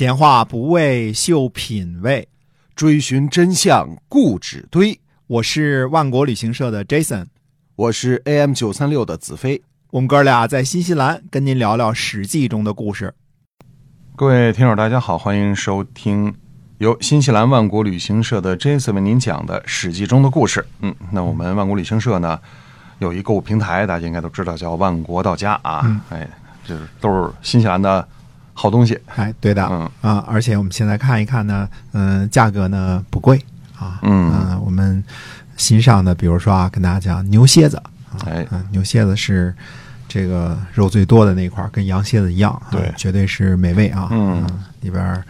闲话不为秀品味，追寻真相固执堆。我是万国旅行社的 Jason，我是 AM 九三六的子飞。我们哥俩在新西兰跟您聊聊《史记》中的故事。各位听友，大家好，欢迎收听由新西兰万国旅行社的 Jason 为您讲的《史记》中的故事。嗯，那我们万国旅行社呢有一购物平台，大家应该都知道，叫万国到家啊。哎，就是都是新西兰的好东西。哎，对的，嗯。啊，而且我们现在看一看呢，嗯、价格呢不贵。啊，嗯。呃我们新上的，比如说啊，跟大家讲牛蝎子，啊哎。嗯，牛蝎子是这个肉最多的那块儿，跟羊蝎子一样，啊对。绝对是美味啊，嗯。里边儿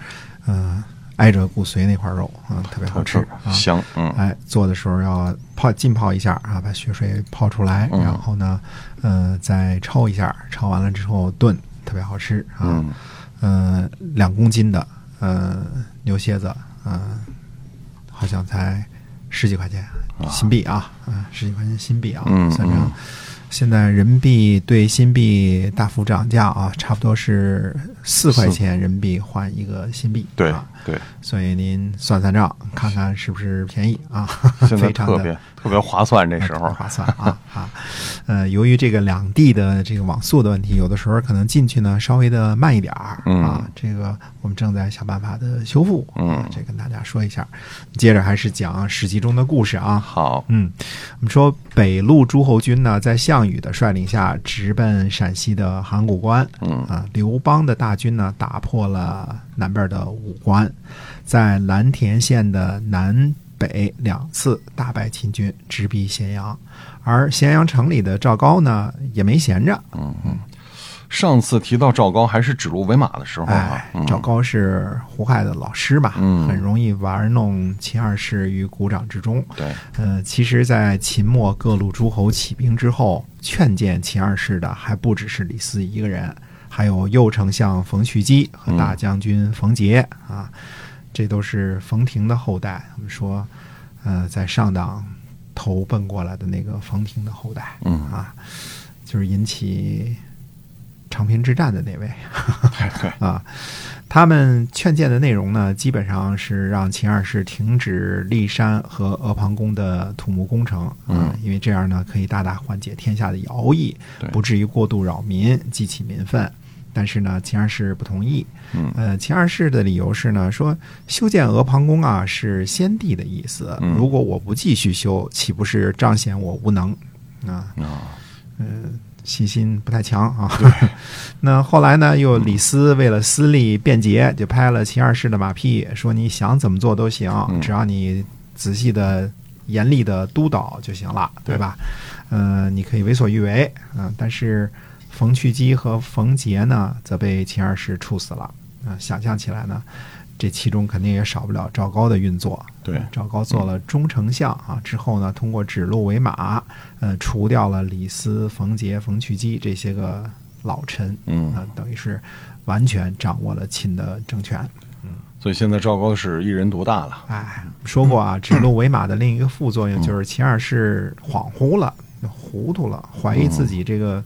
嗯、挨着骨髓那块肉啊，特别好吃啊，香。嗯。哎，做的时候要泡浸泡一下啊，把血水泡出来，嗯。然后呢，呃，再焯一下，焯完了之后炖，特别好吃啊。嗯呃，两公斤的呃牛蝎子，嗯、好像才十几块钱新币啊，嗯、十几块钱新币啊，嗯算成嗯。现在人民币对新币大幅涨价啊，差不多是四块钱人民币换一个新币，对啊，对，所以您算算账，看看是不是便宜啊？现在 非常的特别特别划算，这时候。划算啊啊！呃，由于这个两地的这个网速的问题，有的时候可能进去呢稍微的慢一点儿嗯啊。这个我们正在想办法的修复，嗯啊这跟大家说一下。接着还是讲《史记》中的故事啊。好，嗯，我们说北路诸侯军呢，在项羽的率领下直奔陕西的函谷关。嗯啊，刘邦的大军呢，打破了南边的武关，在蓝田县的南北两次大败秦军，直逼咸阳。而咸阳城里的赵高呢，也没闲着。嗯嗯上次提到赵高还是指鹿为马的时候啊哎，，嗯赵高是胡亥的老师嘛，嗯很容易玩弄秦二世于股掌之中。对，呃，其实，在秦末各路诸侯起兵之后，劝谏秦二世的还不只是李斯一个人，还有右丞相冯续基和大将军冯杰、啊，这都是冯亭的后代。我们说，呃，在上党投奔过来的那个冯亭的后代嗯，啊，就是引起长平之战的那位。对对，啊，他们劝谏的内容呢，基本上是让秦二世停止骊山和阿房宫的土木工程啊，嗯因为这样呢，可以大大缓解天下的徭役，不至于过度扰民，激起民愤。但是呢，秦二世不同意。嗯呃，秦二世的理由是呢，说修建阿房宫啊是先帝的意思，嗯如果我不继续修，岂不是彰显我无能啊？啊，嗯，信心不太强啊。那后来呢，又李斯为了私利便捷，就拍了秦二世的马屁，说你想怎么做都行，嗯只要你仔细的、严厉的督导就行了，对吧？嗯、你可以为所欲为，嗯、但是冯去基和冯杰呢，则被秦二世处死了。啊、想象起来呢，这其中肯定也少不了赵高的运作。对赵高做了中丞相啊，之后呢，通过指鹿为马，呃，除掉了李斯、冯杰、冯去基这些个老臣，嗯啊、等于是完全掌握了秦的政权。嗯所以现在赵高是一人独大了。哎，说过啊，指鹿为马的另一个副作用就是秦二世恍惚了、糊涂了，怀疑自己这个。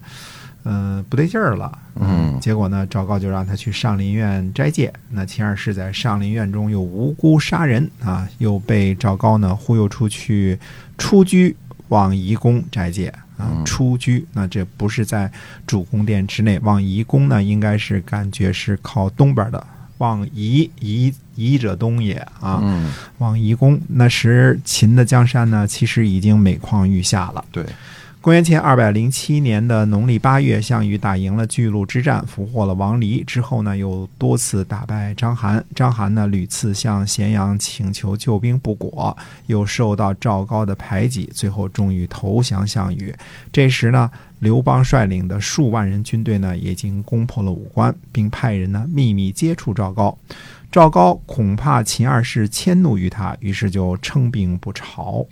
呃，不对劲儿了，嗯结果呢，赵高就让他去上林苑斋戒。那秦二世在上林苑中又无辜杀人啊，又被赵高呢忽悠出去出居往夷宫斋戒啊。嗯出居，那这不是在主宫殿之内，往夷宫呢，应该是感觉是靠东边的。往夷夷夷者东也啊，嗯，往夷宫。那时秦的江山呢，其实已经每况愈下了。对，公元前二百零七年的农历八月，项羽打赢了巨鹿之战，俘获了王离。之后呢，又多次打败章邯。章邯呢，屡次向咸阳请求救兵不果，又受到赵高的排挤，最后终于投降项羽。这时呢，刘邦率领的数万人军队呢，已经攻破了武关，并派人呢秘密接触赵高。赵高恐怕秦二世迁怒于他，于是就称病不朝。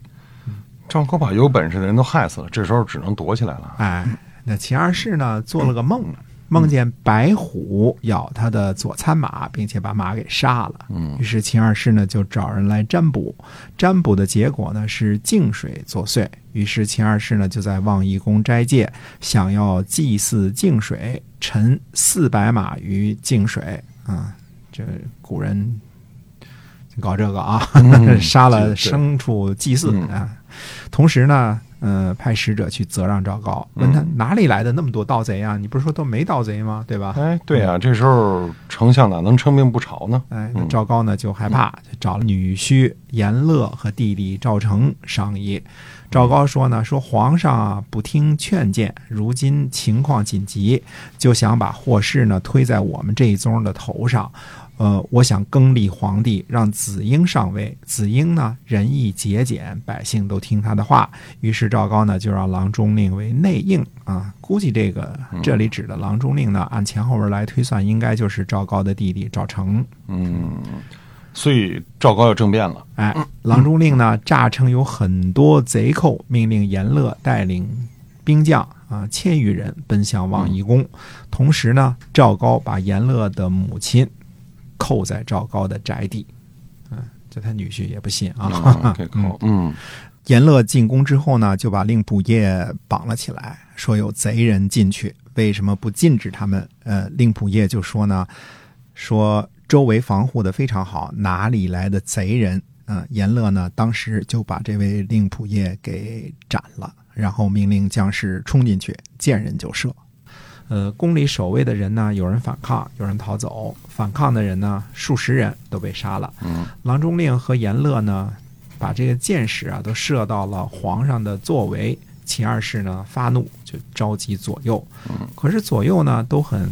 赵高把有本事的人都害死了，这时候只能躲起来了。哎，那秦二世呢做了个梦，梦见白虎咬他的左餐马，并且把马给杀了。嗯于是秦二世呢就找人来占卜，占卜的结果呢是净水作祟。于是秦二世呢就在望夷宫斋戒，想要祭祀净水，沉四百马于净水啊。这古人搞这个啊，嗯 杀了牲畜祭祀。同时呢，呃，派使者去责让赵高，问他嗯哪里来的那么多盗贼啊？你不是说都没盗贼吗？对吧？哎，对啊，这时候丞相哪能称病不朝呢？哎，赵高呢就害怕，就找了女婿严乐和弟弟赵成商议。赵高说呢，说皇上啊不听劝谏，如今情况紧急，就想把祸事呢推在我们这一宗的头上。呃，我想更立皇帝，让子婴上位。子婴呢仁义节俭，百姓都听他的话。于是赵高呢就让郎中令为内应啊。估计这个这里指的郎中令呢，按前后文来推算，应该就是赵高的弟弟赵成。嗯，所以赵高要政变了。哎，郎中令呢，诈称有很多贼寇，命令严乐带领兵将啊千余人奔向望夷宫。同时呢，赵高把严乐的母亲扣在赵高的宅地。嗯，这他女婿也不信啊。嗯，这口，嗯严乐进宫之后呢，就把令仆射绑了起来，说有贼人进去，为什么不禁止他们？呃，令仆射就说呢，说周围防护的非常好，哪里来的贼人？嗯、严乐呢，当时就把这位令仆射给斩了，然后命令将士冲进去，见人就射。呃，宫里守卫的人呢，有人反抗，有人逃走。反抗的人呢，数十人都被杀了。嗯郎中令和严乐呢，把这个箭矢啊都射到了皇上的座位。秦二世呢发怒，就召集左右。嗯可是左右呢都很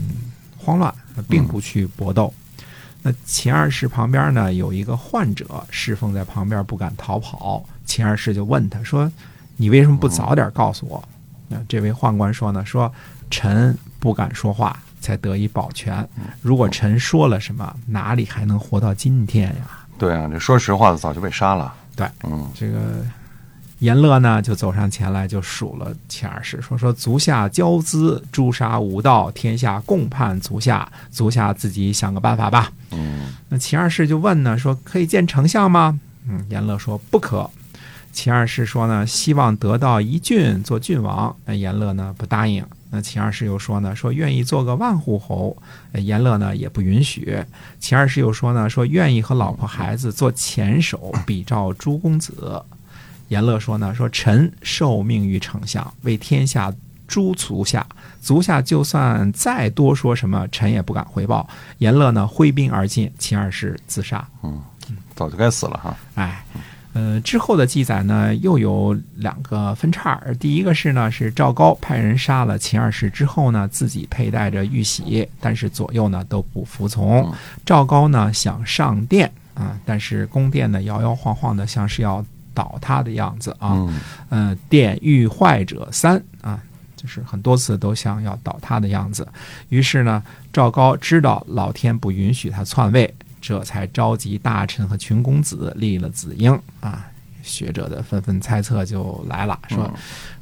慌乱，并不去搏斗。那秦二世旁边呢有一个患者侍奉在旁边，不敢逃跑。秦二世就问他说：“你为什么不早点告诉我？”那这位宦官说呢：“说臣不敢说话，才得以保全。如果臣说了什么，哪里还能活到今天呀？”对啊，这说实话的早就被杀了。对，嗯这个严乐呢，就走上前来，就数了齐二世，说说足下骄资，诛杀无道，天下共叛足下，足下自己想个办法吧。嗯那秦二世就问呢，说可以见丞相吗？嗯，严乐说不可。秦二世说呢，希望得到一郡做郡王。那严乐呢不答应。那秦二世又说呢，说愿意做个万户侯。呃严乐呢也不允许。秦二世又说呢，说愿意和老婆孩子做前手，比照诸公子。严乐说呢，说臣受命于丞相，为天下诸足下，足下就算再多说什么，臣也不敢回报。严乐呢挥兵而进，秦二世自杀。嗯，早就该死了哈。哎，呃，之后的记载呢，又有两个分叉。第一个是呢，是赵高派人杀了秦二世之后呢，自己佩戴着玉玺，但是左右呢都不服从嗯。赵高呢想上殿啊，但是宫殿呢摇摇晃晃的，像是要倒塌的样子啊。嗯呃，殿欲坏者三啊，就是很多次都像要倒塌的样子。于是呢，赵高知道老天不允许他篡位，这才召集大臣和群公子立了子婴啊。学者的纷纷猜测就来了，说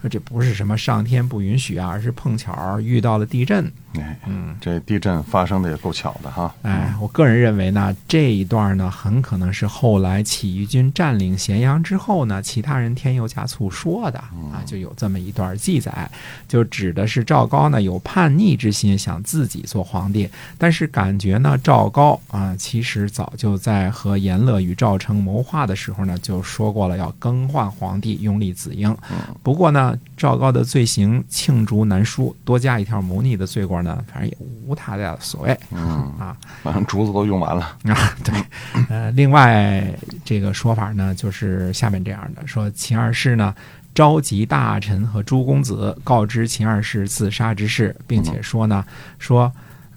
说这不是什么上天不允许啊，而是碰巧遇到了地震。哎，嗯，这地震发生的也够巧的哈。哎，我个人认为呢，这一段呢，很可能是后来起义军占领咸阳之后呢，其他人添油加醋说的啊，就有这么一段记载，就指的是赵高呢有叛逆之心，想自己做皇帝，但是感觉呢，赵高啊，其实早就在和严乐与赵成谋划的时候呢，就说过了要更换皇帝，拥立子婴。不过呢，赵高的罪行罄竹难书，多加一条谋逆的罪过呢，反正也无他的所谓。嗯，啊反正竹子都用完了。啊，对，呃，另外这个说法呢，就是下面这样的：说秦二世呢召集大臣和诸公子，告知秦二世自杀之事，并且说呢，说，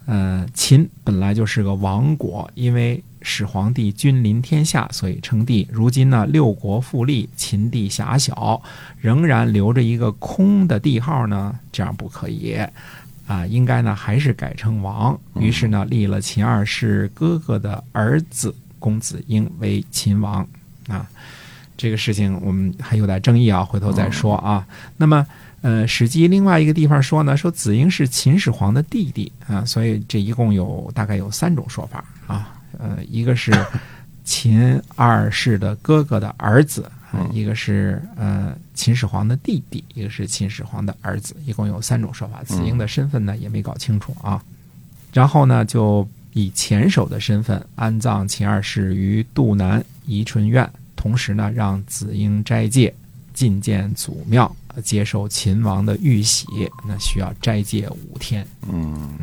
呃，秦本来就是个亡国，因为始皇帝君临天下，所以称帝。如今呢，六国复立，秦地狭小，仍然留着一个空的帝号呢，这样不可以。啊，应该呢还是改称王。于是呢，立了秦二世哥哥的儿子公子婴为秦王。啊，这个事情我们还有点争议啊，回头再说啊。那么，呃，《史记》另外一个地方说呢，说子婴是秦始皇的弟弟啊，所以这一共有大概有三种说法啊。呃，一个是秦二世的哥哥的儿子。啊，一个是呃秦始皇的弟弟，一个是秦始皇的儿子，一共有三种说法。子婴的身份呢也没搞清楚啊。然后呢就以前手的身份安葬秦二世于杜南宜春院，同时呢，让子婴斋戒，觐见祖庙，接受秦王的玉玺。那需要斋戒五天。嗯，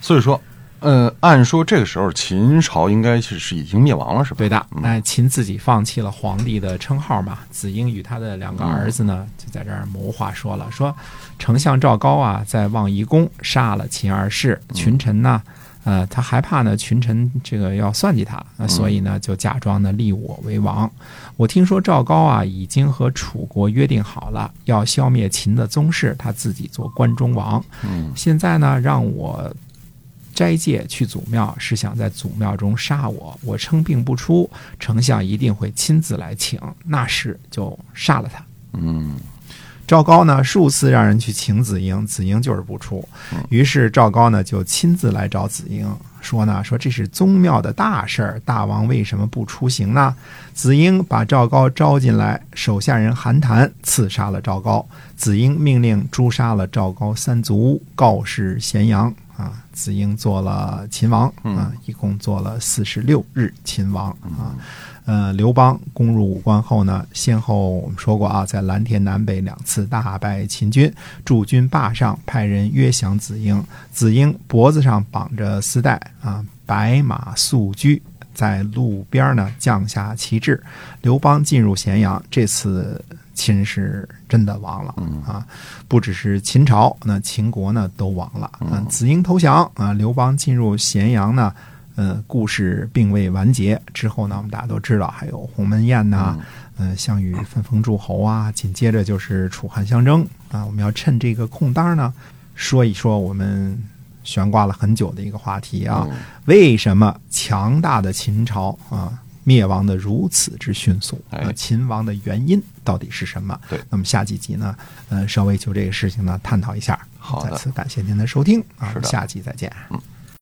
所以说，呃，按说这个时候秦朝应该是是已经灭亡了，是吧？对的，嗯哎，秦自己放弃了皇帝的称号嘛。子婴与他的两个儿子呢，就在这儿谋划说了，说丞相赵高啊，在望夷宫杀了秦二世，群臣呢。呃，他害怕呢，群臣这个要算计他，呃所以呢，就假装呢立我为王。我听说赵高啊，已经和楚国约定好了，要消灭秦的宗室，他自己做关中王。嗯现在呢，让我斋戒去祖庙，是想在祖庙中杀我。我称病不出，丞相一定会亲自来请，那时就杀了他。嗯赵高呢，数次让人去请子婴，子婴就是不出。于是赵高呢，就亲自来找子婴，说呢，说这是宗庙的大事儿，大王为什么不出行呢？子婴把赵高招进来，手下人韩谈刺杀了赵高。子婴命令诛杀了赵高三族，告示咸阳。啊，子婴做了秦王啊，一共做了四十六日秦王啊。呃，刘邦攻入武关后呢，先后我们说过啊，在蓝田南北两次大败秦军，驻军坝上，派人约降子婴。子婴脖子上绑着丝带啊，白马素驹，在路边呢降下旗帜。刘邦进入咸阳，这次秦是真的亡了啊！不只是秦朝，那秦国呢都亡了。嗯，子婴投降啊，刘邦进入咸阳呢。呃，故事并未完结。之后呢，我们大家都知道，还有鸿门宴呐、呃，项羽分封诸侯啊，紧接着就是楚汉相争啊。我们要趁这个空档呢，说一说我们悬挂了很久的一个话题啊，为什么强大的秦朝啊灭亡的如此之迅速？哎呃，秦亡的原因到底是什么？对，那么下几集呢，呃，稍微就这个事情呢探讨一下。好再次感谢您的收听啊，下集再见。嗯。